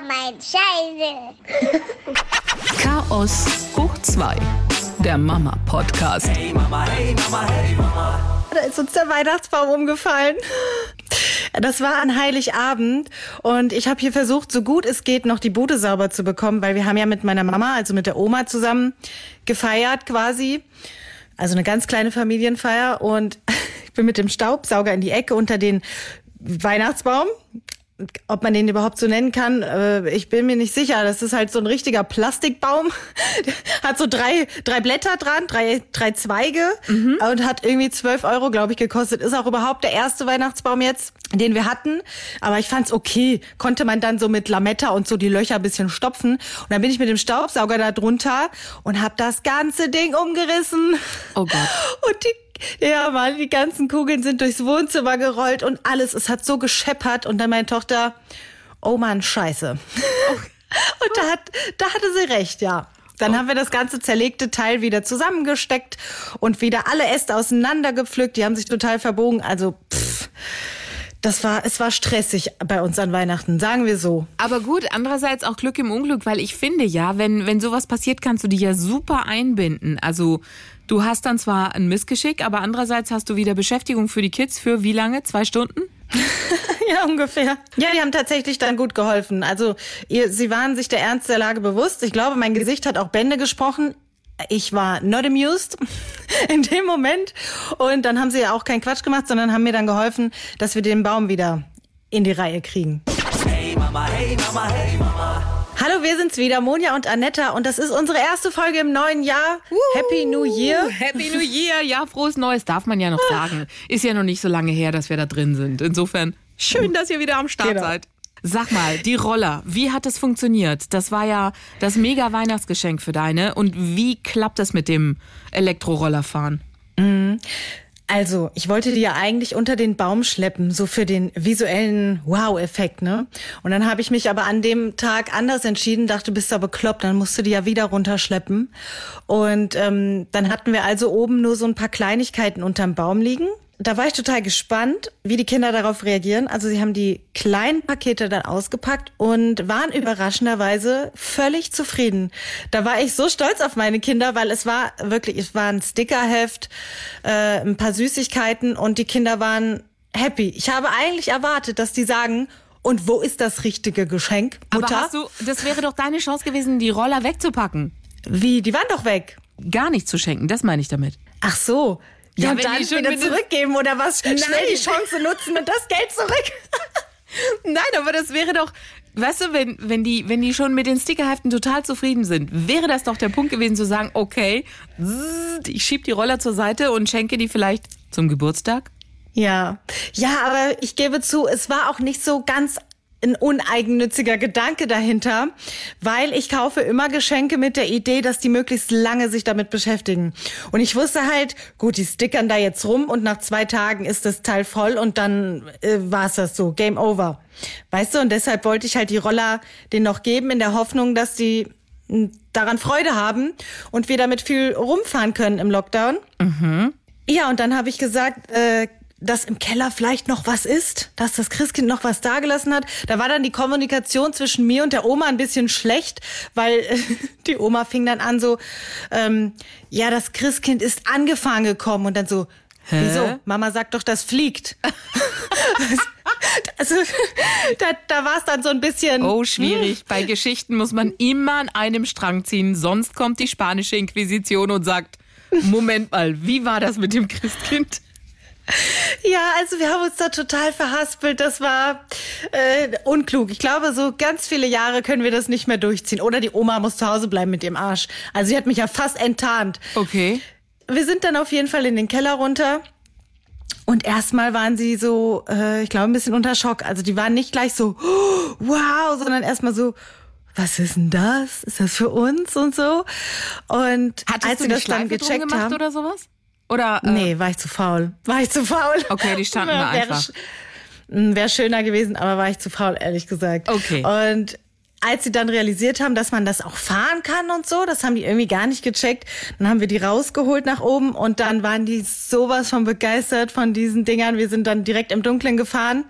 mein Scheiße. Chaos hoch 2, der Mama-Podcast. Hey Mama, hey Mama, hey Mama. Da ist uns der Weihnachtsbaum umgefallen. Das war an Heiligabend und ich habe hier versucht, so gut es geht, noch die Bude sauber zu bekommen, weil wir haben ja mit meiner Mama, also mit der Oma zusammen gefeiert quasi. Also eine ganz kleine Familienfeier und ich bin mit dem Staubsauger in die Ecke unter den Weihnachtsbaum ob man den überhaupt so nennen kann, äh, ich bin mir nicht sicher. Das ist halt so ein richtiger Plastikbaum. hat so drei, drei Blätter dran, drei, drei Zweige mhm. und hat irgendwie zwölf Euro, glaube ich, gekostet. Ist auch überhaupt der erste Weihnachtsbaum jetzt, den wir hatten. Aber ich fand's okay. Konnte man dann so mit Lametta und so die Löcher ein bisschen stopfen. Und dann bin ich mit dem Staubsauger da drunter und hab das ganze Ding umgerissen. Oh Gott. Und die ja, Mann, die ganzen Kugeln sind durchs Wohnzimmer gerollt und alles. Es hat so gescheppert. Und dann meine Tochter, oh Mann, scheiße. und da, hat, da hatte sie recht, ja. Dann haben wir das ganze zerlegte Teil wieder zusammengesteckt und wieder alle Äste auseinandergepflückt. Die haben sich total verbogen. Also, pff, das war, es war stressig bei uns an Weihnachten, sagen wir so. Aber gut, andererseits auch Glück im Unglück, weil ich finde ja, wenn, wenn sowas passiert, kannst du dich ja super einbinden. Also, Du hast dann zwar ein Missgeschick, aber andererseits hast du wieder Beschäftigung für die Kids für wie lange? Zwei Stunden? ja, ungefähr. Ja, die haben tatsächlich dann gut geholfen. Also ihr, sie waren sich der Ernst der Lage bewusst. Ich glaube, mein Gesicht hat auch Bände gesprochen. Ich war not amused in dem Moment. Und dann haben sie ja auch keinen Quatsch gemacht, sondern haben mir dann geholfen, dass wir den Baum wieder in die Reihe kriegen. Hey Mama, hey Mama, hey Mama. Hallo, wir sind's wieder, Monja und Anetta und das ist unsere erste Folge im neuen Jahr. Uh, Happy New Year. Happy New Year, ja, frohes Neues darf man ja noch sagen. Ist ja noch nicht so lange her, dass wir da drin sind. Insofern schön, dass ihr wieder am Start genau. seid. Sag mal, die Roller, wie hat das funktioniert? Das war ja das mega Weihnachtsgeschenk für deine. Und wie klappt das mit dem Elektrorollerfahren? Mhm. Also, ich wollte die ja eigentlich unter den Baum schleppen, so für den visuellen Wow-Effekt, ne? Und dann habe ich mich aber an dem Tag anders entschieden, dachte, bist du bekloppt, dann musst du die ja wieder runterschleppen. Und ähm, dann hatten wir also oben nur so ein paar Kleinigkeiten unterm Baum liegen da war ich total gespannt, wie die Kinder darauf reagieren. Also sie haben die kleinen Pakete dann ausgepackt und waren überraschenderweise völlig zufrieden. Da war ich so stolz auf meine Kinder, weil es war wirklich, es war ein Stickerheft, äh, ein paar Süßigkeiten und die Kinder waren happy. Ich habe eigentlich erwartet, dass die sagen, und wo ist das richtige Geschenk, Mutter? Aber hast du, das wäre doch deine Chance gewesen, die Roller wegzupacken. Wie? Die waren doch weg. Gar nicht zu schenken, das meine ich damit. Ach so. Ja, und dann wieder zurückgeben oder was? Nein. Schnell die Chance nutzen und das Geld zurück. Nein, aber das wäre doch, weißt du, wenn, wenn, die, wenn die schon mit den Stickerheften total zufrieden sind, wäre das doch der Punkt gewesen zu sagen, okay, ich schieb die Roller zur Seite und schenke die vielleicht zum Geburtstag? Ja, ja, aber ich gebe zu, es war auch nicht so ganz ein uneigennütziger Gedanke dahinter, weil ich kaufe immer Geschenke mit der Idee, dass die möglichst lange sich damit beschäftigen. Und ich wusste halt, gut, die stickern da jetzt rum und nach zwei Tagen ist das Teil voll und dann äh, war es das so, Game Over. Weißt du, und deshalb wollte ich halt die Roller den noch geben, in der Hoffnung, dass die hm, daran Freude haben und wir damit viel rumfahren können im Lockdown. Mhm. Ja, und dann habe ich gesagt, äh, dass im Keller vielleicht noch was ist, dass das Christkind noch was dagelassen hat. Da war dann die Kommunikation zwischen mir und der Oma ein bisschen schlecht, weil äh, die Oma fing dann an so, ähm, ja, das Christkind ist angefahren gekommen und dann so, Hä? wieso? Mama sagt doch, das fliegt. also da, da war es dann so ein bisschen. Oh, schwierig. Hm. Bei Geschichten muss man immer an einem Strang ziehen, sonst kommt die spanische Inquisition und sagt, Moment mal, wie war das mit dem Christkind? Ja, also wir haben uns da total verhaspelt. Das war äh, unklug. Ich glaube, so ganz viele Jahre können wir das nicht mehr durchziehen. Oder die Oma muss zu Hause bleiben mit dem Arsch. Also sie hat mich ja fast enttarnt. Okay. Wir sind dann auf jeden Fall in den Keller runter. Und erstmal waren sie so, äh, ich glaube, ein bisschen unter Schock. Also die waren nicht gleich so, oh, wow, sondern erstmal so, was ist denn das? Ist das für uns und so? Und Hattest als sie das dann gecheckt haben oder sowas? Oder, äh nee, war ich zu faul. War ich zu faul. Okay, die standen da einfach. Wäre schöner gewesen, aber war ich zu faul, ehrlich gesagt. Okay. Und als sie dann realisiert haben, dass man das auch fahren kann und so, das haben die irgendwie gar nicht gecheckt. Dann haben wir die rausgeholt nach oben und dann waren die sowas von begeistert von diesen Dingern. Wir sind dann direkt im Dunkeln gefahren.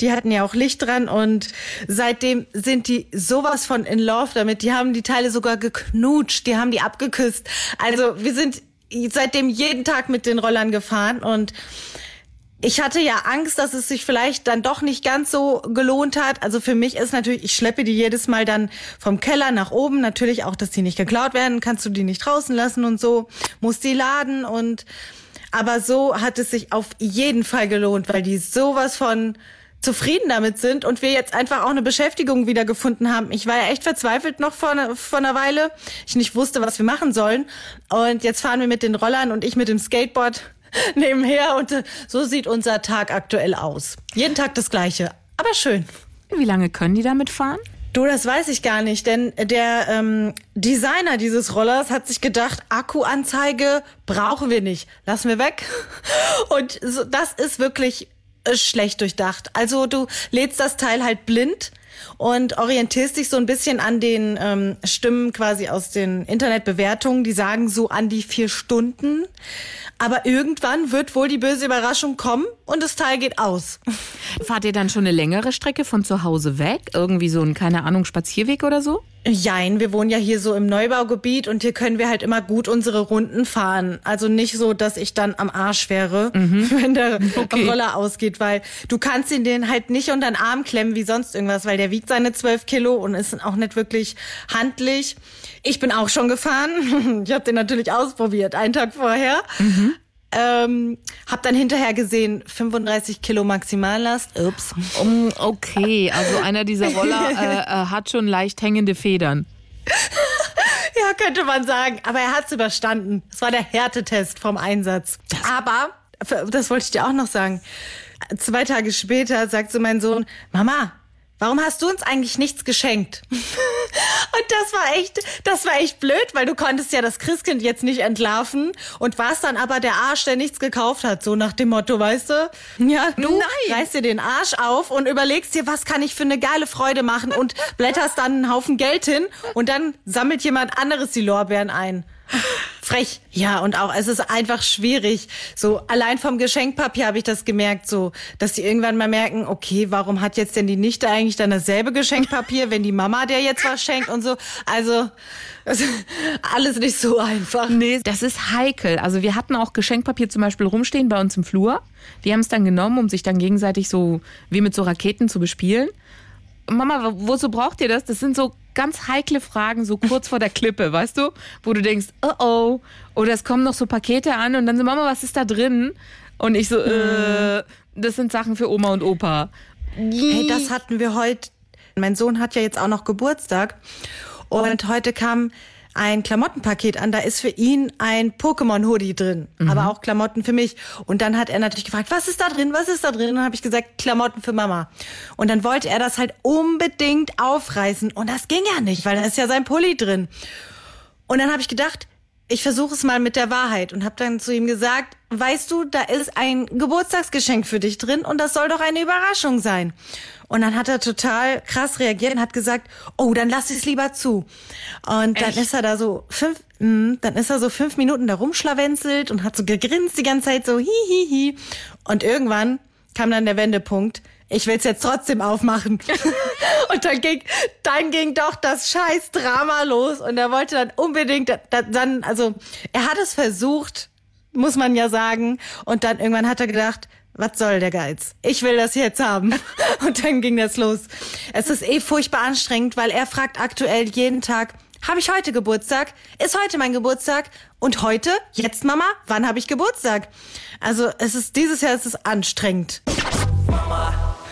Die hatten ja auch Licht dran und seitdem sind die sowas von in love damit. Die haben die Teile sogar geknutscht, die haben die abgeküsst. Also wir sind seitdem jeden Tag mit den Rollern gefahren und ich hatte ja Angst, dass es sich vielleicht dann doch nicht ganz so gelohnt hat. Also für mich ist natürlich, ich schleppe die jedes Mal dann vom Keller nach oben. Natürlich auch, dass die nicht geklaut werden. Kannst du die nicht draußen lassen und so. Muss die laden und, aber so hat es sich auf jeden Fall gelohnt, weil die sowas von zufrieden damit sind und wir jetzt einfach auch eine Beschäftigung wieder gefunden haben. Ich war ja echt verzweifelt noch vor, ne, vor einer Weile. Ich nicht wusste, was wir machen sollen. Und jetzt fahren wir mit den Rollern und ich mit dem Skateboard nebenher und äh, so sieht unser Tag aktuell aus. Jeden Tag das gleiche, aber schön. Wie lange können die damit fahren? Du, das weiß ich gar nicht, denn der ähm, Designer dieses Rollers hat sich gedacht, Akkuanzeige brauchen wir nicht, lassen wir weg. Und so, das ist wirklich äh, schlecht durchdacht. Also du lädst das Teil halt blind und orientierst dich so ein bisschen an den ähm, Stimmen quasi aus den Internetbewertungen, die sagen so an die vier Stunden. Aber irgendwann wird wohl die böse Überraschung kommen und das Teil geht aus. Fahrt ihr dann schon eine längere Strecke von zu Hause weg? Irgendwie so ein, keine Ahnung, Spazierweg oder so? Jein, wir wohnen ja hier so im Neubaugebiet und hier können wir halt immer gut unsere Runden fahren. Also nicht so, dass ich dann am Arsch wäre, mhm. wenn der okay. Roller ausgeht, weil du kannst ihn den halt nicht unter den Arm klemmen wie sonst irgendwas, weil der wiegt seine zwölf Kilo und ist auch nicht wirklich handlich. Ich bin auch schon gefahren. Ich habe den natürlich ausprobiert, einen Tag vorher. Mhm. Ähm, hab dann hinterher gesehen, 35 Kilo Maximallast. Ups. Um, okay, also einer dieser Roller äh, äh, hat schon leicht hängende Federn. ja, könnte man sagen. Aber er hat's überstanden. Es war der Härtetest vom Einsatz. Aber, das wollte ich dir auch noch sagen. Zwei Tage später sagte mein Sohn, Mama, warum hast du uns eigentlich nichts geschenkt? Und das war echt, das war echt blöd, weil du konntest ja das Christkind jetzt nicht entlarven und warst dann aber der Arsch, der nichts gekauft hat, so nach dem Motto, weißt du? Ja, du Nein. reißt dir den Arsch auf und überlegst dir, was kann ich für eine geile Freude machen und blätterst dann einen Haufen Geld hin und dann sammelt jemand anderes die Lorbeeren ein. Frech. Ja, und auch, es ist einfach schwierig. So, allein vom Geschenkpapier habe ich das gemerkt, so, dass die irgendwann mal merken, okay, warum hat jetzt denn die Nichte eigentlich dann dasselbe Geschenkpapier, wenn die Mama der jetzt was schenkt und so. Also, alles nicht so einfach. Nee, das ist heikel. Also wir hatten auch Geschenkpapier zum Beispiel rumstehen bei uns im Flur. Die haben es dann genommen, um sich dann gegenseitig so wie mit so Raketen zu bespielen. Mama, wozu braucht ihr das? Das sind so ganz heikle Fragen, so kurz vor der Klippe, weißt du? Wo du denkst, oh oh. Oder es kommen noch so Pakete an und dann so, Mama, was ist da drin? Und ich so, äh, das sind Sachen für Oma und Opa. Hey, das hatten wir heute. Mein Sohn hat ja jetzt auch noch Geburtstag. Und heute kam ein Klamottenpaket an. Da ist für ihn ein Pokémon-Hoodie drin, mhm. aber auch Klamotten für mich. Und dann hat er natürlich gefragt, was ist da drin, was ist da drin? Und dann habe ich gesagt, Klamotten für Mama. Und dann wollte er das halt unbedingt aufreißen. Und das ging ja nicht, weil da ist ja sein Pulli drin. Und dann habe ich gedacht, ich versuche es mal mit der Wahrheit und habe dann zu ihm gesagt, weißt du, da ist ein Geburtstagsgeschenk für dich drin und das soll doch eine Überraschung sein. Und dann hat er total krass reagiert und hat gesagt, oh, dann lass ich es lieber zu. Und dann Echt? ist er da so fünf, mh, hm, dann ist er so fünf Minuten da rumschlawenzelt und hat so gegrinst die ganze Zeit so hi hi hi. Und irgendwann kam dann der Wendepunkt. Ich will's jetzt trotzdem aufmachen. und dann ging, dann ging doch das scheiß Drama los und er wollte dann unbedingt, dann, also er hat es versucht, muss man ja sagen. Und dann irgendwann hat er gedacht, was soll der Geiz? Ich will das jetzt haben. Und dann ging das los. Es ist eh furchtbar anstrengend, weil er fragt aktuell jeden Tag, habe ich heute Geburtstag? Ist heute mein Geburtstag? Und heute? Jetzt, Mama? Wann habe ich Geburtstag? Also es ist dieses Jahr es ist anstrengend.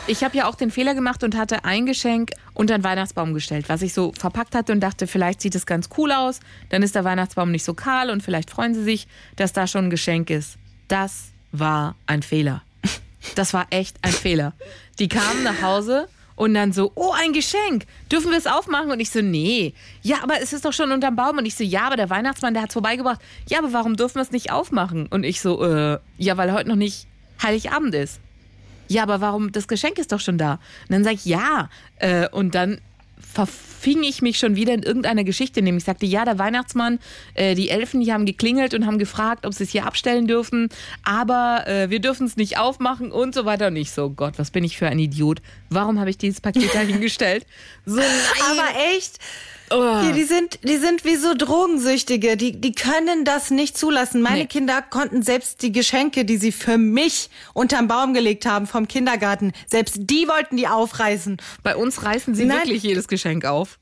Ich habe ja auch den Fehler gemacht und hatte ein Geschenk unter den Weihnachtsbaum gestellt, was ich so verpackt hatte und dachte, vielleicht sieht es ganz cool aus. Dann ist der Weihnachtsbaum nicht so kahl und vielleicht freuen sie sich, dass da schon ein Geschenk ist. Das war ein Fehler. Das war echt ein Fehler. Die kamen nach Hause und dann so, oh, ein Geschenk. Dürfen wir es aufmachen? Und ich so, nee. Ja, aber es ist doch schon unterm Baum. Und ich so, ja, aber der Weihnachtsmann, der hat es vorbeigebracht. Ja, aber warum dürfen wir es nicht aufmachen? Und ich so, äh, ja, weil heute noch nicht Heiligabend ist. Ja, aber warum? Das Geschenk ist doch schon da. Und dann sag ich, ja. Äh, und dann verfing ich mich schon wieder in irgendeiner Geschichte. Nämlich sagte, ja, der Weihnachtsmann, äh, die Elfen, die haben geklingelt und haben gefragt, ob sie es hier abstellen dürfen, aber äh, wir dürfen es nicht aufmachen und so weiter. Und ich so, Gott, was bin ich für ein Idiot? Warum habe ich dieses Paket da hingestellt? So, nein. Aber echt, ja, die sind, die sind wie so Drogensüchtige. Die, die können das nicht zulassen. Meine Nee. Kinder konnten selbst die Geschenke, die sie für mich unterm Baum gelegt haben vom Kindergarten, selbst die wollten die aufreißen. Bei uns reißen sie Nein. wirklich jedes Geschenk auf.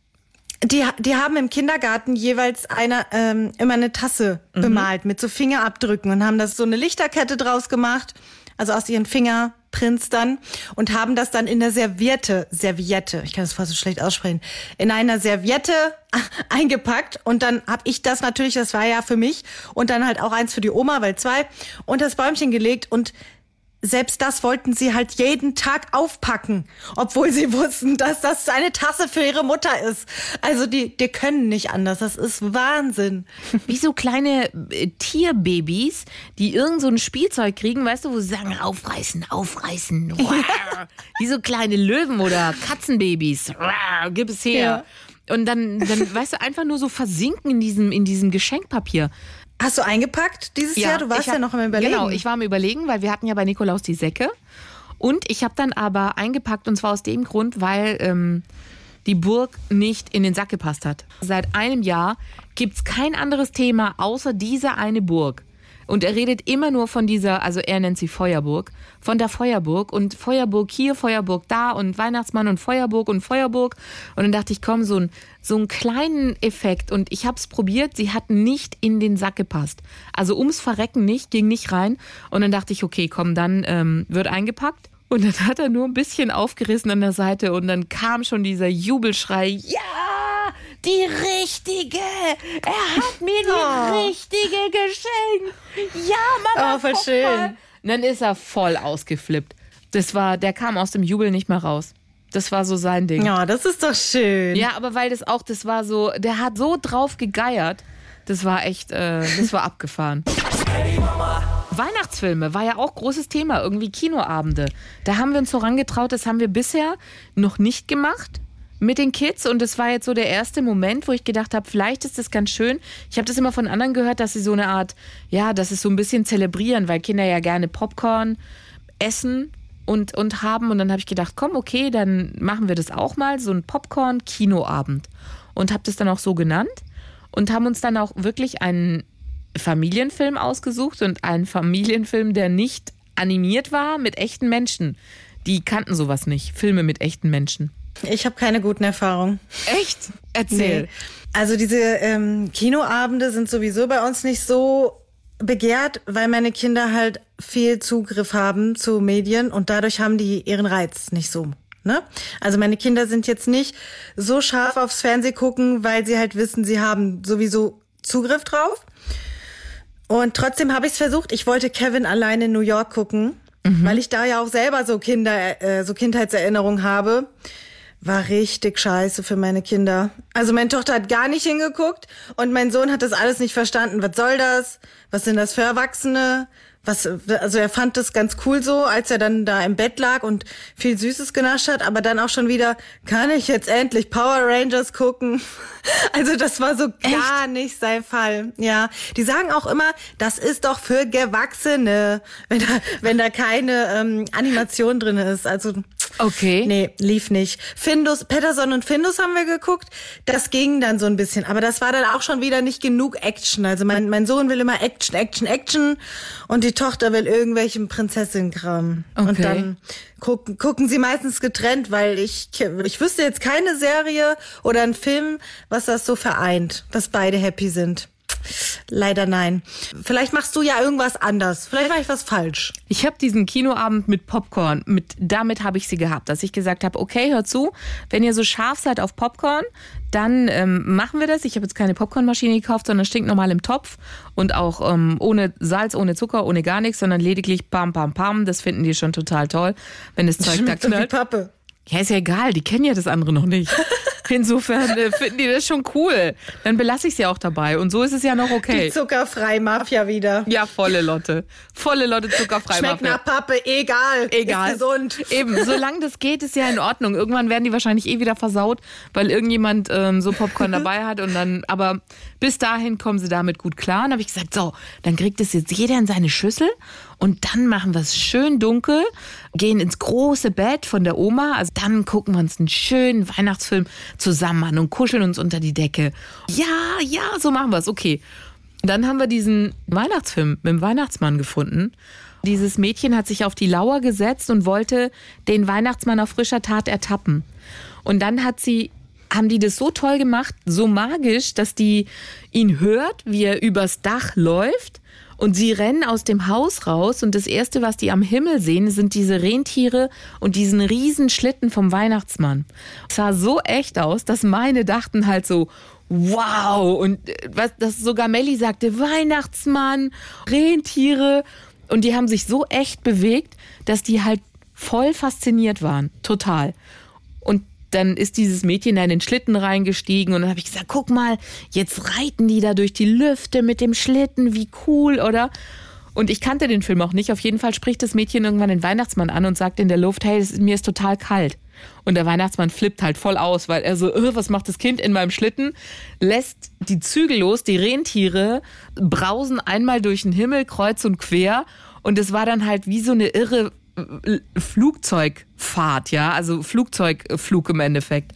Die, die haben im Kindergarten jeweils einer ähm, immer eine Tasse bemalt mit so Fingerabdrücken und haben das so eine Lichterkette draus gemacht, also aus ihren Fingerprints dann und haben das dann in der Serviette, Serviette, ich kann das fast so schlecht aussprechen, in einer Serviette eingepackt und dann habe ich das natürlich, das war ja für mich und dann halt auch eins für die Oma, weil zwei und das Bäumchen gelegt und selbst das wollten sie halt jeden Tag aufpacken, obwohl sie wussten, dass das eine Tasse für ihre Mutter ist. Also die, die können nicht anders. Das ist Wahnsinn. Wie so kleine äh, Tierbabys, die irgend so ein Spielzeug kriegen, weißt du, wo sie sagen, aufreißen, aufreißen. Rar. Wie so kleine Löwen oder Katzenbabys. Gib es her. Und dann, dann, weißt du, einfach nur so versinken in diesem, in diesem Geschenkpapier. Hast du eingepackt dieses Jahr? Du warst ich ja hab- noch im Überlegen. Genau, ich war am Überlegen, weil wir hatten ja bei Nikolaus die Säcke. Und ich habe dann aber eingepackt, und zwar aus dem Grund, weil ähm, die Burg nicht in den Sack gepasst hat. Seit einem Jahr gibt's kein anderes Thema außer diese eine Burg. Und er redet immer nur von dieser, also er nennt sie Feuerburg, von der Feuerburg und Feuerburg hier, Feuerburg da und Weihnachtsmann und Feuerburg und Feuerburg. Und dann dachte ich, komm, so, ein, so einen kleinen Effekt. Und ich habe es probiert, sie hat nicht in den Sack gepasst. Also ums Verrecken nicht, ging nicht rein. Und dann dachte ich, okay, komm, dann ähm, wird eingepackt. Und dann hat er nur ein bisschen aufgerissen an der Seite und dann kam schon dieser Jubelschrei. Ja, die richtige! Er hat mir die Oh. richtige geschenkt! Ja, Mama, Oh, voll schön. mal. Und dann ist er voll ausgeflippt. Das war, der kam aus dem Jubel nicht mehr raus. Das war so sein Ding. Ja, das ist doch schön. Ja, aber weil das auch, das war so, der hat so drauf gegeiert. Das war echt, äh, das war abgefahren. Weihnachtsfilme war ja auch großes Thema, irgendwie Kinoabende. Da haben wir uns so rangetraut, das haben wir bisher noch nicht gemacht mit den Kids und das war jetzt so der erste Moment, wo ich gedacht habe, vielleicht ist das ganz schön. Ich habe das immer von anderen gehört, dass sie so eine Art, ja, das ist so ein bisschen zelebrieren, weil Kinder ja gerne Popcorn essen und, und haben und dann habe ich gedacht, komm, okay, dann machen wir das auch mal, so ein Popcorn-Kinoabend und habe das dann auch so genannt und haben uns dann auch wirklich einen Familienfilm ausgesucht und einen Familienfilm, der nicht animiert war mit echten Menschen. Die kannten sowas nicht, Filme mit echten Menschen. Ich habe keine guten Erfahrungen. Echt? Erzähl. Nee. Also diese ähm, Kinoabende sind sowieso bei uns nicht so begehrt, weil meine Kinder halt viel Zugriff haben zu Medien und dadurch haben die ihren Reiz nicht so. Ne? Also meine Kinder sind jetzt nicht so scharf aufs Fernseh gucken, weil sie halt wissen, sie haben sowieso Zugriff drauf. Und trotzdem habe ich es versucht. Ich wollte Kevin allein in New York gucken, weil ich da ja auch selber so Kinder, äh, so Kindheitserinnerungen habe. War richtig scheiße für meine Kinder. Also meine Tochter hat gar nicht hingeguckt und mein Sohn hat das alles nicht verstanden. Was soll das? Was sind das für Erwachsene? Was, also er fand das ganz cool so, als er dann da im Bett lag und viel Süßes genascht hat, aber dann auch schon wieder, kann ich jetzt endlich Power Rangers gucken? Also das war so gar nicht sein Fall. Ja, die sagen auch immer, das ist doch für Gewachsene, wenn da, wenn da keine ähm, Animation drin ist. Also Okay. Nee, lief nicht. Findus, Patterson und Findus haben wir geguckt. Das ging dann so ein bisschen. Aber das war dann auch schon wieder nicht genug Action. Also mein, mein Sohn will immer Action, Action, Action. Und die Tochter will irgendwelchen Prinzessinnenkram. Und Okay. dann gucken, gucken sie meistens getrennt, weil ich, ich wüsste jetzt keine Serie oder einen Film, was das so vereint, dass beide happy sind. Leider nein. Vielleicht machst du ja irgendwas anders. Vielleicht mache ich was falsch. Ich habe diesen Kinoabend mit Popcorn, mit, damit habe ich sie gehabt, dass ich gesagt habe, okay, hört zu, wenn ihr so scharf seid auf Popcorn, dann ähm, machen wir das. Ich habe jetzt keine Popcornmaschine gekauft, sondern stinknormal im Topf und auch ähm, ohne Salz, ohne Zucker, ohne gar nichts, sondern lediglich pam, pam, pam. Das finden die schon total toll, wenn das Zeug da Schmeckt so wie knallt. Pappe. Ja, ist ja egal, die kennen ja das andere noch nicht. Insofern äh, finden die das schon cool. Dann belasse ich sie auch dabei. Und so ist es ja noch okay. Die Zuckerfrei-Mafia wieder. Ja, volle Lotte. Volle Lotte zuckerfrei. Schmeckt nach Pappe, egal. Egal. Ist gesund. Eben, solange das geht, ist ja in Ordnung. Irgendwann werden die wahrscheinlich eh wieder versaut, weil irgendjemand ähm, so Popcorn dabei hat und dann, aber bis dahin kommen sie damit gut klar. Und habe ich gesagt, so, dann kriegt es jetzt jeder in seine Schüssel und dann machen wir es schön dunkel, gehen ins große Bett von der Oma. Also dann gucken wir uns einen schönen Weihnachtsfilm zusammen an und kuscheln uns unter die Decke. Ja, ja, so machen wir es. Okay. Dann haben wir diesen Weihnachtsfilm mit dem Weihnachtsmann gefunden. Dieses Mädchen hat sich auf die Lauer gesetzt und wollte den Weihnachtsmann auf frischer Tat ertappen. Und dann hat sie, haben die das so toll gemacht, so magisch, dass die ihn hört, wie er übers Dach läuft. Und sie rennen aus dem Haus raus und das erste, was die am Himmel sehen, sind diese Rentiere und diesen riesen Schlitten vom Weihnachtsmann. Es sah so echt aus, dass meine dachten halt so, wow. Und äh, was, das sogar Melli sagte, Weihnachtsmann, Rentiere. Und die haben sich so echt bewegt, dass die halt voll fasziniert waren. Total. Und dann ist dieses Mädchen da in den Schlitten reingestiegen und dann habe ich gesagt, guck mal, jetzt reiten die da durch die Lüfte mit dem Schlitten, wie cool, oder? Und ich kannte den Film auch nicht. Auf jeden Fall spricht das Mädchen irgendwann den Weihnachtsmann an und sagt in der Luft, hey, mir ist total kalt. Und der Weihnachtsmann flippt halt voll aus, weil er so, "Äh, was macht das Kind in meinem Schlitten? Lässt die Zügel los, die Rentiere brausen einmal durch den Himmel, kreuz und quer. Und es war dann halt wie so eine irre Flugzeugfahrt, ja, also Flugzeugflug im Endeffekt.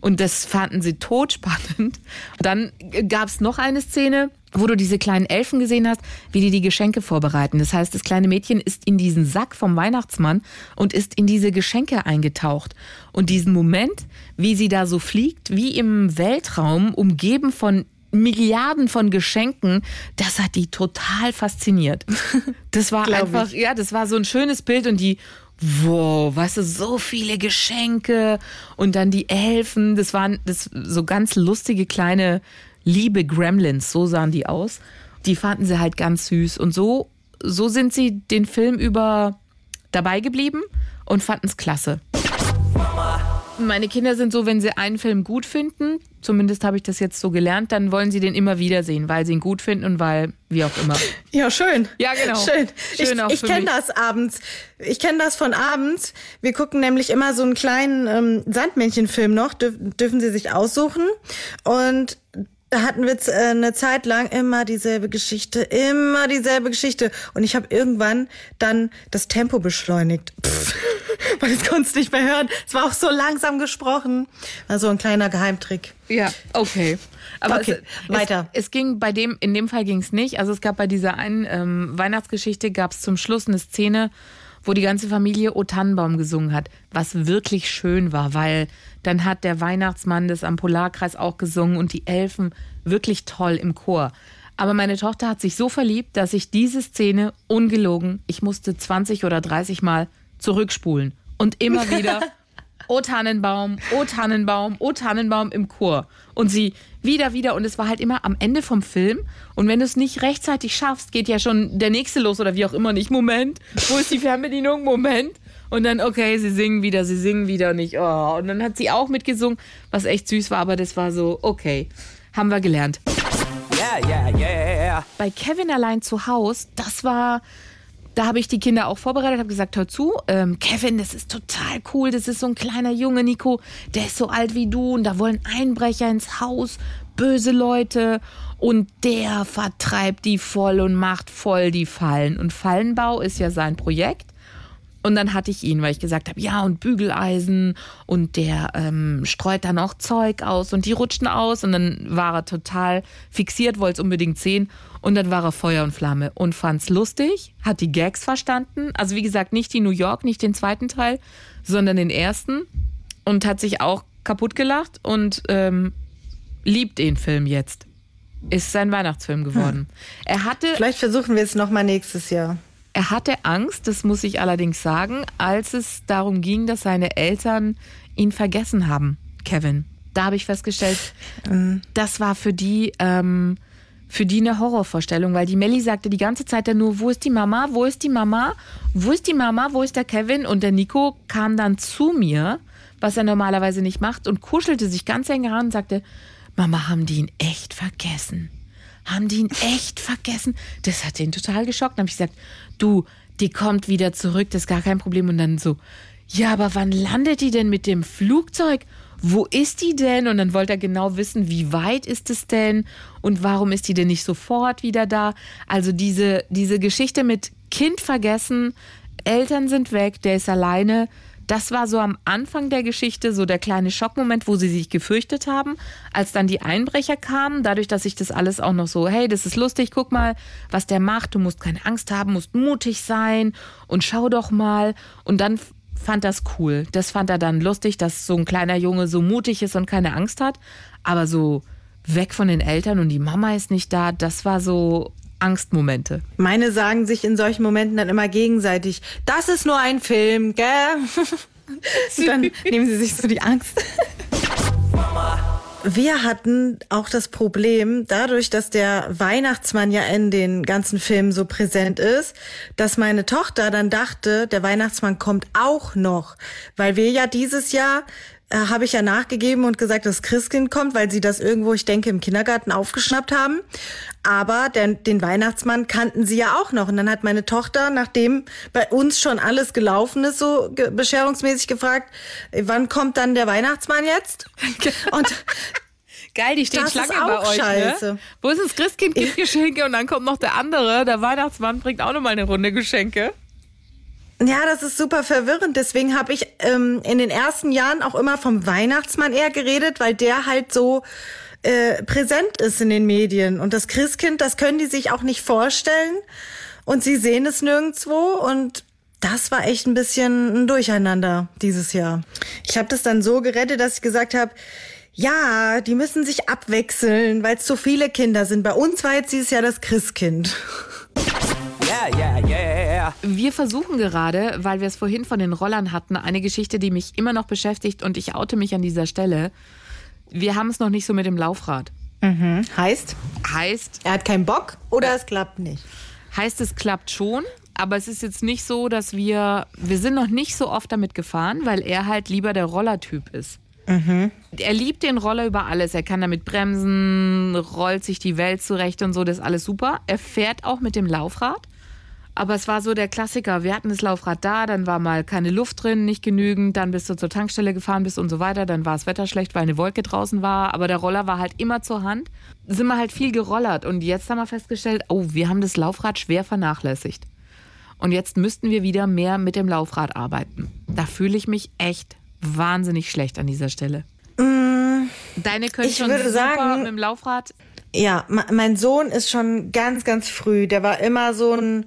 Und das fanden sie totspannend. Dann gab es noch eine Szene, wo du diese kleinen Elfen gesehen hast, wie die die Geschenke vorbereiten. Das heißt, das kleine Mädchen ist in diesen Sack vom Weihnachtsmann und ist in diese Geschenke eingetaucht. Und diesen Moment, wie sie da so fliegt, wie im Weltraum, umgeben von Milliarden von Geschenken, das hat die total fasziniert. Das war einfach, ich. ja, das war so ein schönes Bild und die, wow, weißt du, so viele Geschenke und dann die Elfen, das waren das so ganz lustige kleine liebe Gremlins, so sahen die aus. Die fanden sie halt ganz süß und so, so sind sie den Film über dabei geblieben und fanden es klasse. Meine Kinder sind so, wenn sie einen Film gut finden, zumindest habe ich das jetzt so gelernt, dann wollen sie den immer wieder sehen, weil sie ihn gut finden und weil, wie auch immer. Ja, schön. Ja, genau. Schön. Schön ich ich kenne das abends. Ich kenne das von abends. Wir gucken nämlich immer so einen kleinen ähm, Sandmännchenfilm noch, dürf, dürfen Sie sich aussuchen. Und da hatten wir äh, eine Zeit lang immer dieselbe Geschichte, immer dieselbe Geschichte. Und ich habe irgendwann dann das Tempo beschleunigt. Pff, weil ich konnte es nicht mehr hören. Es war auch so langsam gesprochen. Also ein kleiner Geheimtrick. Ja, okay. Aber Okay, es, weiter. Es, es ging bei dem, in dem Fall ging es nicht. Also es gab bei dieser einen ähm, Weihnachtsgeschichte gab es zum Schluss eine Szene, wo die ganze Familie O Tannenbaum gesungen hat, was wirklich schön war, weil dann hat der Weihnachtsmann das am Polarkreis auch gesungen und die Elfen wirklich toll im Chor. Aber meine Tochter hat sich so verliebt, dass ich diese Szene ungelogen, ich musste 20 oder 30 Mal zurückspulen und immer wieder O Tannenbaum, O Tannenbaum, O Tannenbaum im Chor. Und sie wieder, wieder. Und es war halt immer am Ende vom Film. Und wenn du es nicht rechtzeitig schaffst, geht ja schon der nächste los oder wie auch immer nicht. Moment, wo ist die Fernbedienung? Moment. Und dann, okay, sie singen wieder, sie singen wieder nicht. Oh. Und dann hat sie auch mitgesungen, was echt süß war. Aber das war so, okay, haben wir gelernt. Yeah, yeah, yeah. Bei Kevin allein zu Haus, das war, da habe ich die Kinder auch vorbereitet, habe gesagt, hör zu, ähm, Kevin, das ist total cool, das ist so ein kleiner Junge, Nico, der ist so alt wie du und da wollen Einbrecher ins Haus, böse Leute und der vertreibt die voll und macht voll die Fallen. Und Fallenbau ist ja sein Projekt. Und dann hatte ich ihn, weil ich gesagt habe, ja, und Bügeleisen und der ähm, streut dann auch Zeug aus und die rutschen aus. Und dann war er total fixiert, wollte es unbedingt sehen. Und dann war er Feuer und Flamme und fand's lustig, hat die Gags verstanden. Also wie gesagt, nicht die New York, nicht den zweiten Teil, sondern den ersten. Und hat sich auch kaputt gelacht und ähm, liebt den Film jetzt. Ist sein Weihnachtsfilm geworden. Er hatte Vielleicht versuchen wir es noch mal nächstes Jahr. Er hatte Angst, das muss ich allerdings sagen, als es darum ging, dass seine Eltern ihn vergessen haben, Kevin. Da habe ich festgestellt, das war für die, ähm, für die eine Horrorvorstellung, weil die Melli sagte die ganze Zeit dann nur, wo ist die Mama, wo ist die Mama, wo ist die Mama, wo ist der Kevin? Und der Nico kam dann zu mir, was er normalerweise nicht macht und kuschelte sich ganz eng ran und sagte, Mama, haben die ihn echt vergessen? Haben die ihn echt vergessen? Das hat ihn total geschockt. Dann habe ich gesagt, du, die kommt wieder zurück, das ist gar kein Problem. Und dann so, ja, aber wann landet die denn mit dem Flugzeug? Wo ist die denn? Und dann wollte er genau wissen, wie weit ist es denn? Und warum ist die denn nicht sofort wieder da? Also diese, diese Geschichte mit Kind vergessen, Eltern sind weg, der ist alleine. Das war so am Anfang der Geschichte so der kleine Schockmoment, wo sie sich gefürchtet haben, als dann die Einbrecher kamen, dadurch, dass ich das alles auch noch so, hey, das ist lustig, guck mal, was der macht, du musst keine Angst haben, musst mutig sein und schau doch mal. Und dann fand das cool. Das fand er dann lustig, dass so ein kleiner Junge so mutig ist und keine Angst hat. Aber so weg von den Eltern und die Mama ist nicht da, das war so Angstmomente. Meine sagen sich in solchen Momenten dann immer gegenseitig, das ist nur ein Film, gell? Und dann nehmen sie sich so die Angst. Wir hatten auch das Problem, dadurch, dass der Weihnachtsmann ja in den ganzen Filmen so präsent ist, dass meine Tochter dann dachte, der Weihnachtsmann kommt auch noch. Weil wir ja dieses Jahr äh, habe ich ja nachgegeben und gesagt, dass Christkind kommt, weil sie das irgendwo, ich denke, im Kindergarten aufgeschnappt haben. Aber den, den Weihnachtsmann kannten sie ja auch noch. Und dann hat meine Tochter, nachdem bei uns schon alles gelaufen ist, so ge bescherungsmäßig gefragt, wann kommt dann der Weihnachtsmann jetzt? Und Geil, die stehen Schlange bei euch. Ne? Wo ist das Christkind gibt Geschenke und dann kommt noch der andere, der Weihnachtsmann bringt auch noch mal eine Runde Geschenke. Ja, das ist super verwirrend. Deswegen habe ich ähm, in den ersten Jahren auch immer vom Weihnachtsmann eher geredet, weil der halt so äh, präsent ist in den Medien. Und das Christkind, das können die sich auch nicht vorstellen. Und sie sehen es nirgendwo. Und das war echt ein bisschen ein Durcheinander dieses Jahr. Ich habe das dann so gerettet, dass ich gesagt habe, ja, die müssen sich abwechseln, weil es so viele Kinder sind. Bei uns war jetzt dieses Jahr das Christkind. Yeah. Wir versuchen gerade, weil wir es vorhin von den Rollern hatten, eine Geschichte, die mich immer noch beschäftigt und ich oute mich an dieser Stelle. Wir haben es noch nicht so mit dem Laufrad. Mhm. Heißt? Heißt. Er hat keinen Bock oder äh, es klappt nicht? Heißt, es klappt schon, aber es ist jetzt nicht so, dass wir. Wir sind noch nicht so oft damit gefahren, weil er halt lieber der Rollertyp ist. Mhm. Er liebt den Roller über alles. Er kann damit bremsen, rollt sich die Welt zurecht und so. Das ist alles super. Er fährt auch mit dem Laufrad. Aber es war so der Klassiker. Wir hatten das Laufrad da, dann war mal keine Luft drin, nicht genügend, dann bist du zur Tankstelle gefahren bist und so weiter, dann war das Wetter schlecht, weil eine Wolke draußen war, aber der Roller war halt immer zur Hand. Sind wir halt viel gerollert und jetzt haben wir festgestellt, oh, wir haben das Laufrad schwer vernachlässigt. Und jetzt müssten wir wieder mehr mit dem Laufrad arbeiten. Da fühle ich mich echt wahnsinnig schlecht an dieser Stelle. Mm, Deine können ich schon würde super sagen, mit dem Laufrad. Ja, mein Sohn ist schon ganz, ganz früh. Der war immer so ein,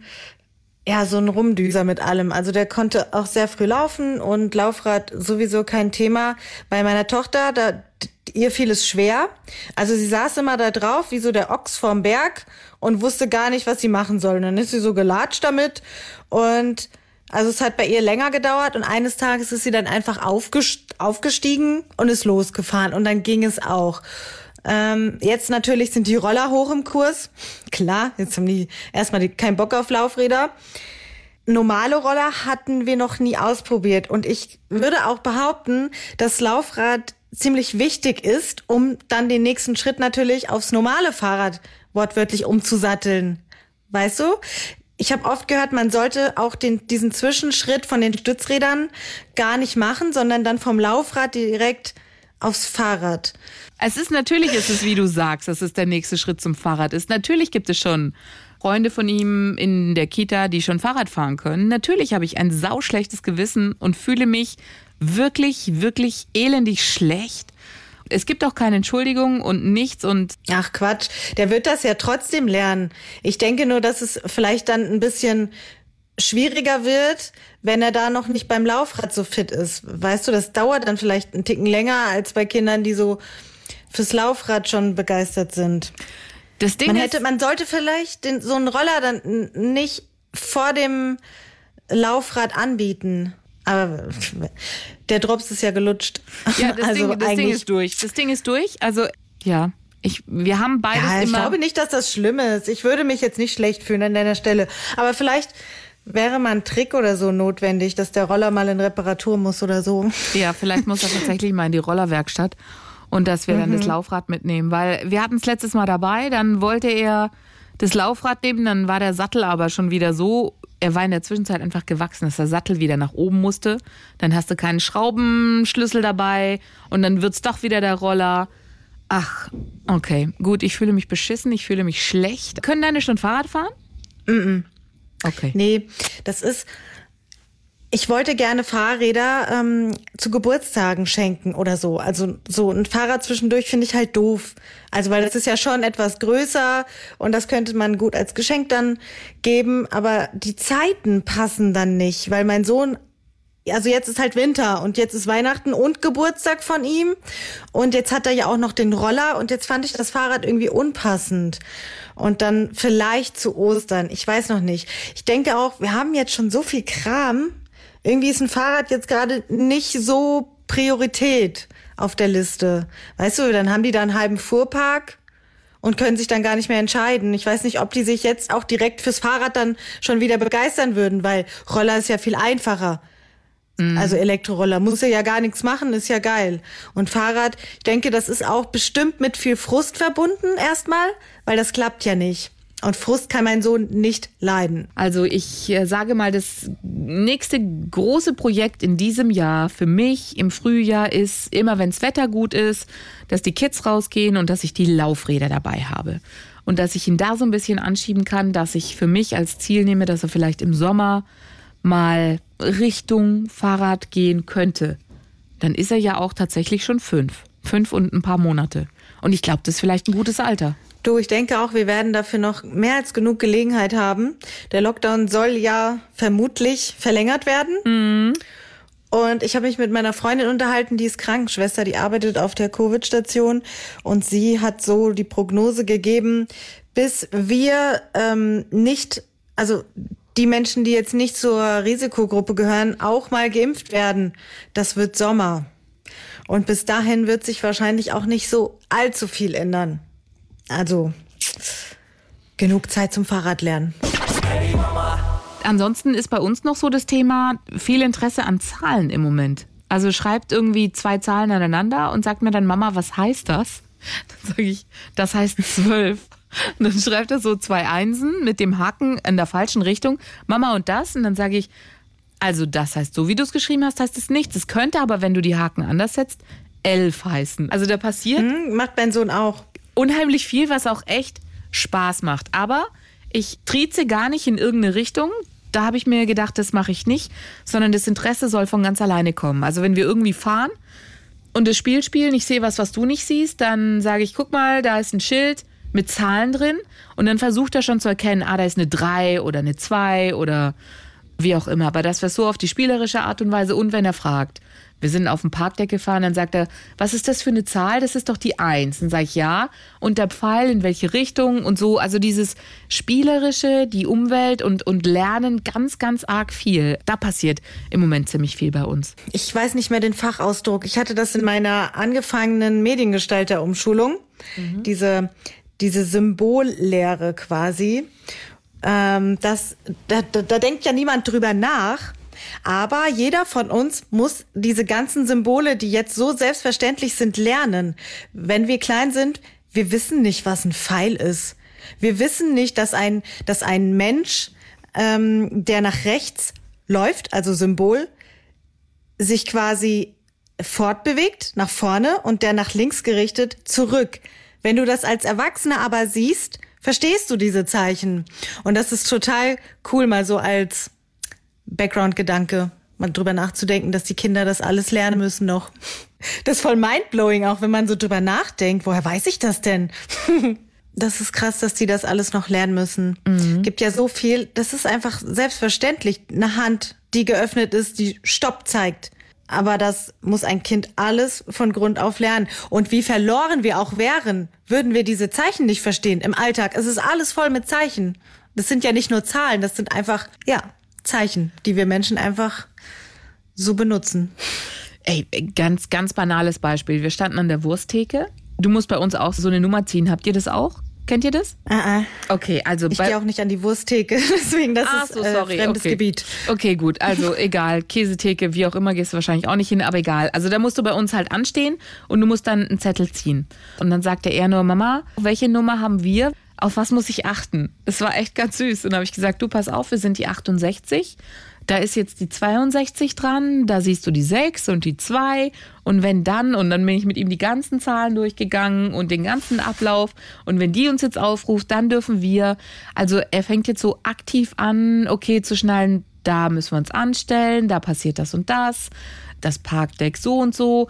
ja, so ein Rumdüser mit allem. Also der konnte auch sehr früh laufen und Laufrad sowieso kein Thema. Bei meiner Tochter, da, ihr fiel es schwer. Also sie saß immer da drauf, wie so der Ochs vorm Berg und wusste gar nicht, was sie machen soll. Und dann ist sie so gelatscht damit und also es hat bei ihr länger gedauert und eines Tages ist sie dann einfach aufgestiegen und ist losgefahren und dann ging es auch. Ähm, jetzt natürlich sind die Roller hoch im Kurs. Klar, jetzt haben die erstmal die, keinen Bock auf Laufräder. Normale Roller hatten wir noch nie ausprobiert und ich würde auch behaupten, dass Laufrad ziemlich wichtig ist, um dann den nächsten Schritt natürlich aufs normale Fahrrad wortwörtlich umzusatteln. Weißt du? Ich habe oft gehört, man sollte auch den, diesen Zwischenschritt von den Stützrädern gar nicht machen, sondern dann vom Laufrad direkt aufs Fahrrad. Es ist natürlich, ist es wie du sagst, dass es der nächste Schritt zum Fahrrad ist. Natürlich gibt es schon Freunde von ihm in der Kita, die schon Fahrrad fahren können. Natürlich habe ich ein sauschlechtes Gewissen und fühle mich wirklich, wirklich elendig schlecht, es gibt auch keine Entschuldigung und nichts und. Ach Quatsch, der wird das ja trotzdem lernen. Ich denke nur, dass es vielleicht dann ein bisschen schwieriger wird, wenn er da noch nicht beim Laufrad so fit ist. Weißt du, das dauert dann vielleicht einen Ticken länger als bei Kindern, die so fürs Laufrad schon begeistert sind. Das Ding man hätte, man sollte vielleicht den, so einen Roller dann nicht vor dem Laufrad anbieten. Aber der Drops ist ja gelutscht. Ja, das, also Ding, das Ding ist durch. Das Ding ist durch. Also, ja. Ich, wir haben beides ja, ich immer. glaube nicht, dass das schlimm ist. Ich würde mich jetzt nicht schlecht fühlen an deiner Stelle. Aber vielleicht wäre mal ein Trick oder so notwendig, dass der Roller mal in Reparatur muss oder so. Ja, vielleicht muss er tatsächlich mal in die Rollerwerkstatt und dass wir dann das Laufrad mitnehmen, weil wir hatten es letztes Mal dabei, dann wollte er das Laufrad nehmen, dann war der Sattel aber schon wieder so, er war in der Zwischenzeit einfach gewachsen, dass der Sattel wieder nach oben musste. Dann hast du keinen Schraubenschlüssel dabei und dann wird's doch wieder der Roller. Ach, okay, gut, ich fühle mich beschissen, ich fühle mich schlecht. Können deine schon Fahrrad fahren? Okay. Nee, das ist. Ich wollte gerne Fahrräder ähm, zu Geburtstagen schenken oder so. Also so ein Fahrrad zwischendurch finde ich halt doof. Also weil das ist ja schon etwas größer und das könnte man gut als Geschenk dann geben, aber die Zeiten passen dann nicht, weil mein Sohn also jetzt ist halt Winter und jetzt ist Weihnachten und Geburtstag von ihm und jetzt hat er ja auch noch den Roller und jetzt fand ich das Fahrrad irgendwie unpassend und dann vielleicht zu Ostern, ich weiß noch nicht. Ich denke auch, wir haben jetzt schon so viel Kram, irgendwie ist ein Fahrrad jetzt gerade nicht so Priorität auf der Liste. Weißt du, dann haben die da einen halben Fuhrpark und können sich dann gar nicht mehr entscheiden. Ich weiß nicht, ob die sich jetzt auch direkt fürs Fahrrad dann schon wieder begeistern würden, weil Roller ist ja viel einfacher. Also Elektroroller muss ja gar nichts machen, ist ja geil. Und Fahrrad, ich denke, das ist auch bestimmt mit viel Frust verbunden erstmal, weil das klappt ja nicht. Und Frust kann mein Sohn nicht leiden. Also ich äh, sage mal, das nächste große Projekt in diesem Jahr für mich im Frühjahr ist, immer wenn das Wetter gut ist, dass die Kids rausgehen und dass ich die Laufräder dabei habe. Und dass ich ihn da so ein bisschen anschieben kann, dass ich für mich als Ziel nehme, dass er vielleicht im Sommer mal Richtung Fahrrad gehen könnte. Dann ist er ja auch tatsächlich schon fünf. Fünf und ein paar Monate. Und ich glaube, das ist vielleicht ein gutes Alter. Du, ich denke auch, wir werden dafür noch mehr als genug Gelegenheit haben. Der Lockdown soll ja vermutlich verlängert werden. Und ich habe mich mit meiner Freundin unterhalten, die ist Krankenschwester, die arbeitet auf der Covid-Station und sie hat so die Prognose gegeben, bis wir ähm, nicht, also die Menschen, die jetzt nicht zur Risikogruppe gehören, auch mal geimpft werden. Das wird Sommer. Und bis dahin wird sich wahrscheinlich auch nicht so allzu viel ändern. Also genug Zeit zum Fahrradlernen. Ansonsten ist bei uns noch so das Thema viel Interesse an Zahlen im Moment. Also schreibt irgendwie zwei Zahlen aneinander und sagt mir dann, Mama, was heißt das? Dann sage ich, das heißt zwölf. Und dann schreibt er so zwei Einsen mit dem Haken in der falschen Richtung. Mama und das. Und dann sage ich, also das heißt, so wie du es geschrieben hast, heißt es nichts. Es könnte aber, wenn du die Haken anders setzt, elf heißen. Also da passiert Hm, macht mein Sohn auch. Unheimlich viel, was auch echt Spaß macht. Aber ich trieze gar nicht in irgendeine Richtung. Da habe ich mir gedacht, das mache ich nicht, sondern das Interesse soll von ganz alleine kommen. Also wenn wir irgendwie fahren und das Spiel spielen, ich sehe was, was du nicht siehst, dann sage ich, guck mal, da ist ein Schild mit Zahlen drin und dann versucht er schon zu erkennen, ah, da ist eine 3 oder eine 2 oder wie auch immer. Aber das wäre so auf die spielerische Art und Weise und wenn er fragt. Wir sind auf dem Parkdeck gefahren, dann sagt er, was ist das für eine Zahl? Das ist doch die Eins. Dann sage ich ja. Und der Pfeil in welche Richtung und so. Also dieses Spielerische, die Umwelt und, und Lernen ganz, ganz arg viel. Da passiert im Moment ziemlich viel bei uns. Ich weiß nicht mehr den Fachausdruck. Ich hatte das in meiner angefangenen Mediengestalter-Umschulung. Diese, diese Symbollehre quasi. Ähm, das, da, da, da denkt ja niemand drüber nach. Aber jeder von uns muss diese ganzen Symbole, die jetzt so selbstverständlich sind, lernen. Wenn wir klein sind, wir wissen nicht, was ein Pfeil ist. Wir wissen nicht, dass ein, dass ein Mensch, ähm, der nach rechts läuft, also Symbol, sich quasi fortbewegt nach vorne und der nach links gerichtet zurück. Wenn du das als Erwachsener aber siehst, verstehst du diese Zeichen. Und das ist total cool, mal so als Background-Gedanke, mal drüber nachzudenken, dass die Kinder das alles lernen müssen noch. Das ist voll mindblowing, auch wenn man so drüber nachdenkt. Woher weiß ich das denn? Das ist krass, dass die das alles noch lernen müssen. Gibt ja so viel. Das ist einfach selbstverständlich. Eine Hand, die geöffnet ist, die Stopp zeigt. Aber das muss ein Kind alles von Grund auf lernen. Und wie verloren wir auch wären, würden wir diese Zeichen nicht verstehen im Alltag. Es ist alles voll mit Zeichen. Das sind ja nicht nur Zahlen, das sind einfach, ja, Zeichen, die wir Menschen einfach so benutzen. Ey, ganz, ganz banales Beispiel. Wir standen an der Wursttheke. Du musst bei uns auch so eine Nummer ziehen. Habt ihr das auch? Kennt ihr das? Ah, ah. Okay, also Ich gehe auch nicht an die Wursttheke, deswegen das Ach ist so, äh, sorry. fremdes okay. Gebiet. Okay, gut. Also egal. Käsetheke, wie auch immer, gehst du wahrscheinlich auch nicht hin, aber egal. Also da musst du bei uns halt anstehen und du musst dann einen Zettel ziehen. Und dann sagte er nur, Mama, welche Nummer haben wir? Auf was muss ich achten? Es war echt ganz süß. Und dann habe ich gesagt, du pass auf, wir sind die 68. Da ist jetzt die 62 dran, da siehst du die 6 und die 2 und wenn dann, und dann bin ich mit ihm die ganzen Zahlen durchgegangen und den ganzen Ablauf. Und wenn die uns jetzt aufruft, dann dürfen wir, also er fängt jetzt so aktiv an, okay, zu schnallen, da müssen wir uns anstellen, da passiert das und das, das Parkdeck so und so.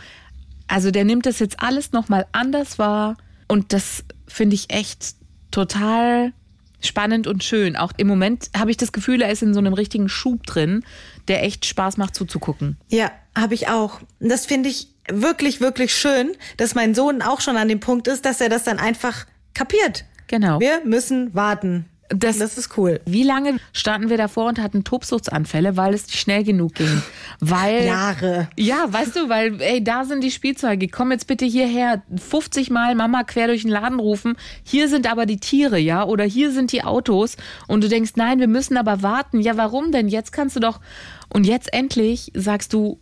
Also der nimmt das jetzt alles nochmal anders wahr. Und das finde ich echt total spannend und schön. Auch im Moment habe ich das Gefühl, er ist in so einem richtigen Schub drin, der echt Spaß macht zuzugucken. Ja, habe ich auch. Das finde ich wirklich, wirklich schön, dass mein Sohn auch schon an dem Punkt ist, dass er das dann einfach kapiert. Genau. Wir müssen warten. Das- das ist cool. Wie lange standen wir davor und hatten Tobsuchtsanfälle, weil es nicht schnell genug ging? Weil Jahre. Ja, weißt du, weil, ey, da sind die Spielzeuge. Komm jetzt bitte hierher. 50 Mal Mama quer durch den Laden rufen. Hier sind aber die Tiere, ja? Oder hier sind die Autos. Und du denkst, nein, wir müssen aber warten. Ja, warum denn? Jetzt kannst du doch. Und jetzt endlich sagst du,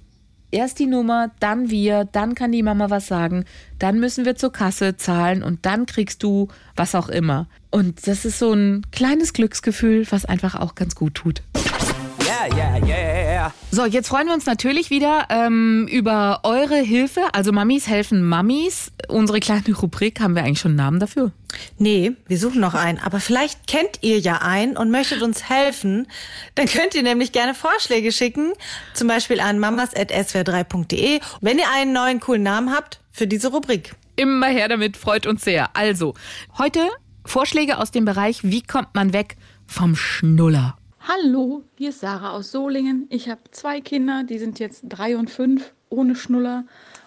erst die Nummer, dann wir, dann kann die Mama was sagen, dann müssen wir zur Kasse zahlen und dann kriegst du was auch immer. Und das ist so ein kleines Glücksgefühl, was einfach auch ganz gut tut. Yeah, yeah, yeah. So, jetzt freuen wir uns natürlich wieder ähm, über eure Hilfe. Also Mamis helfen Mamis. Unsere kleine Rubrik, haben wir eigentlich schon einen Namen dafür? Nee, wir suchen noch einen. Aber vielleicht kennt ihr ja einen und möchtet uns helfen. Dann könnt ihr nämlich gerne Vorschläge schicken. Zum Beispiel an mamas.swr3.de. Wenn ihr einen neuen coolen Namen habt für diese Rubrik. Immer her damit, freut uns sehr. Also, heute Vorschläge aus dem Bereich, wie kommt man weg vom Schnuller? Hallo, hier ist Sarah aus Solingen. Ich habe zwei Kinder, die sind jetzt drei und fünf, ohne Schnuller.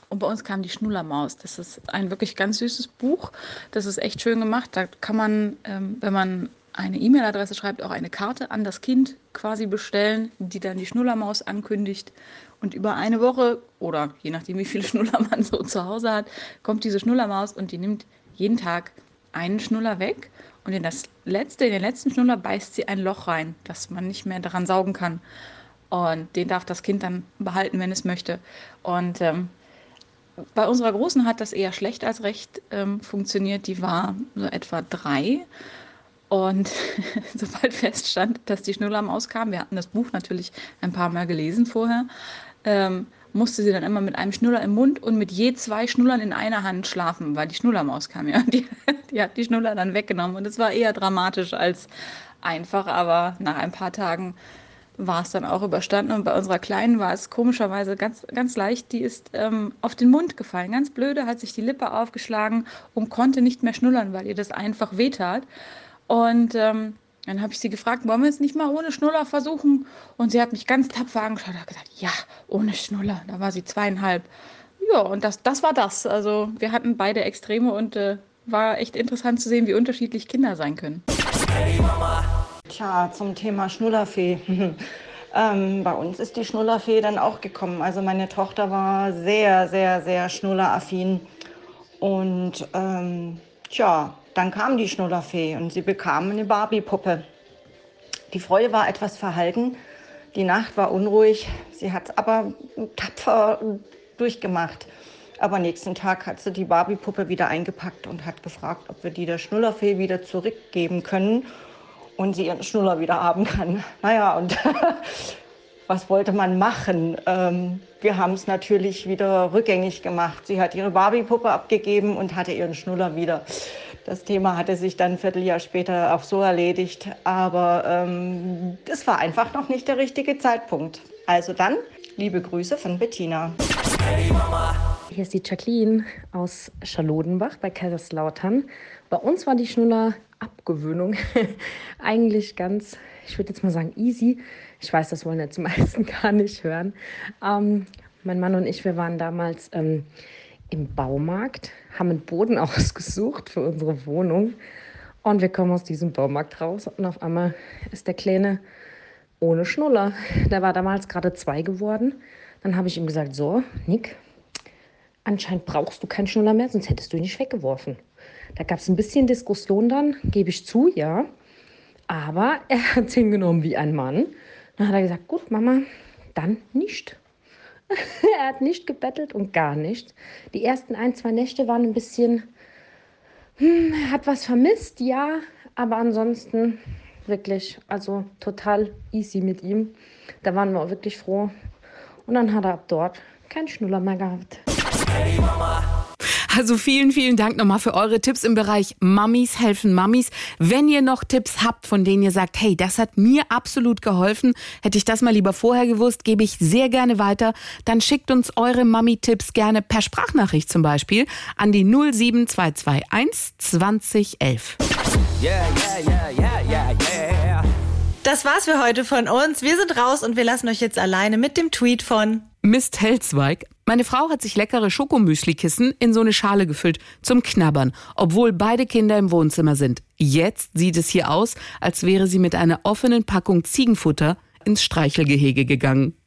Und bei uns kam die Schnullermaus. Das ist ein wirklich ganz süßes Buch. Das ist echt schön gemacht. Da kann man, ähm, wenn man eine E-Mail-Adresse schreibt, auch eine Karte an das Kind quasi bestellen, die dann die Schnullermaus ankündigt. Und über eine Woche oder je nachdem, wie viele Schnuller man so zu Hause hat, kommt diese Schnullermaus und die nimmt jeden Tag einen Schnuller weg. Und in das letzte, in den letzten Schnuller beißt sie ein Loch rein, dass man nicht mehr daran saugen kann. Und den darf das Kind dann behalten, wenn es möchte. Und ähm, bei unserer Großen hat das eher schlecht als recht ähm, funktioniert. Die war so etwa drei. Und sobald feststand, dass die Schnullermaus kam, wir hatten das Buch natürlich ein paar Mal gelesen vorher, ähm, musste sie dann immer mit einem Schnuller im Mund und mit je zwei Schnullern in einer Hand schlafen, weil die Schnullermaus kam ja. Die, die hat die Schnuller dann weggenommen. Und es war eher dramatisch als einfach, aber nach ein paar Tagen war es dann auch überstanden. Und bei unserer Kleinen war es komischerweise ganz, ganz leicht. Die ist ähm, auf den Mund gefallen. Ganz blöde, hat sich die Lippe aufgeschlagen und konnte nicht mehr schnullern, weil ihr das einfach wehtat. Und ähm, dann habe ich sie gefragt, wollen wir es nicht mal ohne Schnuller versuchen? Und sie hat mich ganz tapfer angeschaut und hat gesagt, ja, ohne Schnuller. Da war sie zweieinhalb. Ja, und das, das war das. Also wir hatten beide Extreme und äh, war echt interessant zu sehen, wie unterschiedlich Kinder sein können. Tja, zum Thema Schnullerfee. ähm, bei uns ist die Schnullerfee dann auch gekommen. Also meine Tochter war sehr, sehr, sehr schnulleraffin. Und ähm, tja, dann kam die Schnullerfee und sie bekam eine Barbie-Puppe. Die Freude war etwas verhalten. Die Nacht war unruhig. Sie hat es aber tapfer durchgemacht. Aber nächsten Tag hat sie die Barbie-Puppe wieder eingepackt und hat gefragt, ob wir die der Schnullerfee wieder zurückgeben können und sie ihren Schnuller wieder haben kann. Naja, und was wollte man machen? Ähm, wir haben es natürlich wieder rückgängig gemacht. Sie hat ihre Barbie-Puppe abgegeben und hatte ihren Schnuller wieder. Das Thema hatte sich dann ein Vierteljahr später auch so erledigt, aber ähm, es war einfach noch nicht der richtige Zeitpunkt. Also dann, liebe Grüße von Bettina. Hier ist die Jacqueline aus Schalodenbach bei Kaiserslautern. Bei uns war die Schnuller-Abgewöhnung eigentlich ganz, ich würde jetzt mal sagen, easy. Ich weiß, das wollen jetzt die meisten gar nicht hören. Ähm, mein Mann und ich, wir waren damals ähm, im Baumarkt, haben einen Boden ausgesucht für unsere Wohnung. Und wir kommen aus diesem Baumarkt raus und auf einmal ist der Kleine ohne Schnuller. Der war damals gerade zwei geworden. Dann habe ich ihm gesagt, so, Nick, anscheinend brauchst du keinen Schnuller mehr, sonst hättest du ihn nicht weggeworfen. Da gab es ein bisschen Diskussion dann, gebe ich zu, ja. Aber er hat es hingenommen wie ein Mann. Dann hat er gesagt, gut, Mama, dann nicht. er hat nicht gebettelt und gar nicht. Die ersten ein, zwei Nächte waren ein bisschen, hm, er hat was vermisst, ja, aber ansonsten wirklich, also total easy mit ihm. Da waren wir auch wirklich froh. Und dann hat er ab dort keinen Schnuller mehr gehabt. Hey Mama. Also vielen, vielen Dank nochmal für eure Tipps im Bereich Mummies helfen Mummies. Wenn ihr noch Tipps habt, von denen ihr sagt, hey, das hat mir absolut geholfen, hätte ich das mal lieber vorher gewusst, gebe ich sehr gerne weiter, dann schickt uns eure Mummy-Tipps gerne per Sprachnachricht zum Beispiel an die 07221 2011. Yeah, yeah, yeah, yeah, yeah, yeah. Das war's für heute von uns. Wir sind raus und wir lassen euch jetzt alleine mit dem Tweet von Mist Helzweig. Meine Frau hat sich leckere Schokomüsli-Kissen in so eine Schale gefüllt zum Knabbern, obwohl beide Kinder im Wohnzimmer sind. Jetzt sieht es hier aus, als wäre sie mit einer offenen Packung Ziegenfutter ins Streichelgehege gegangen.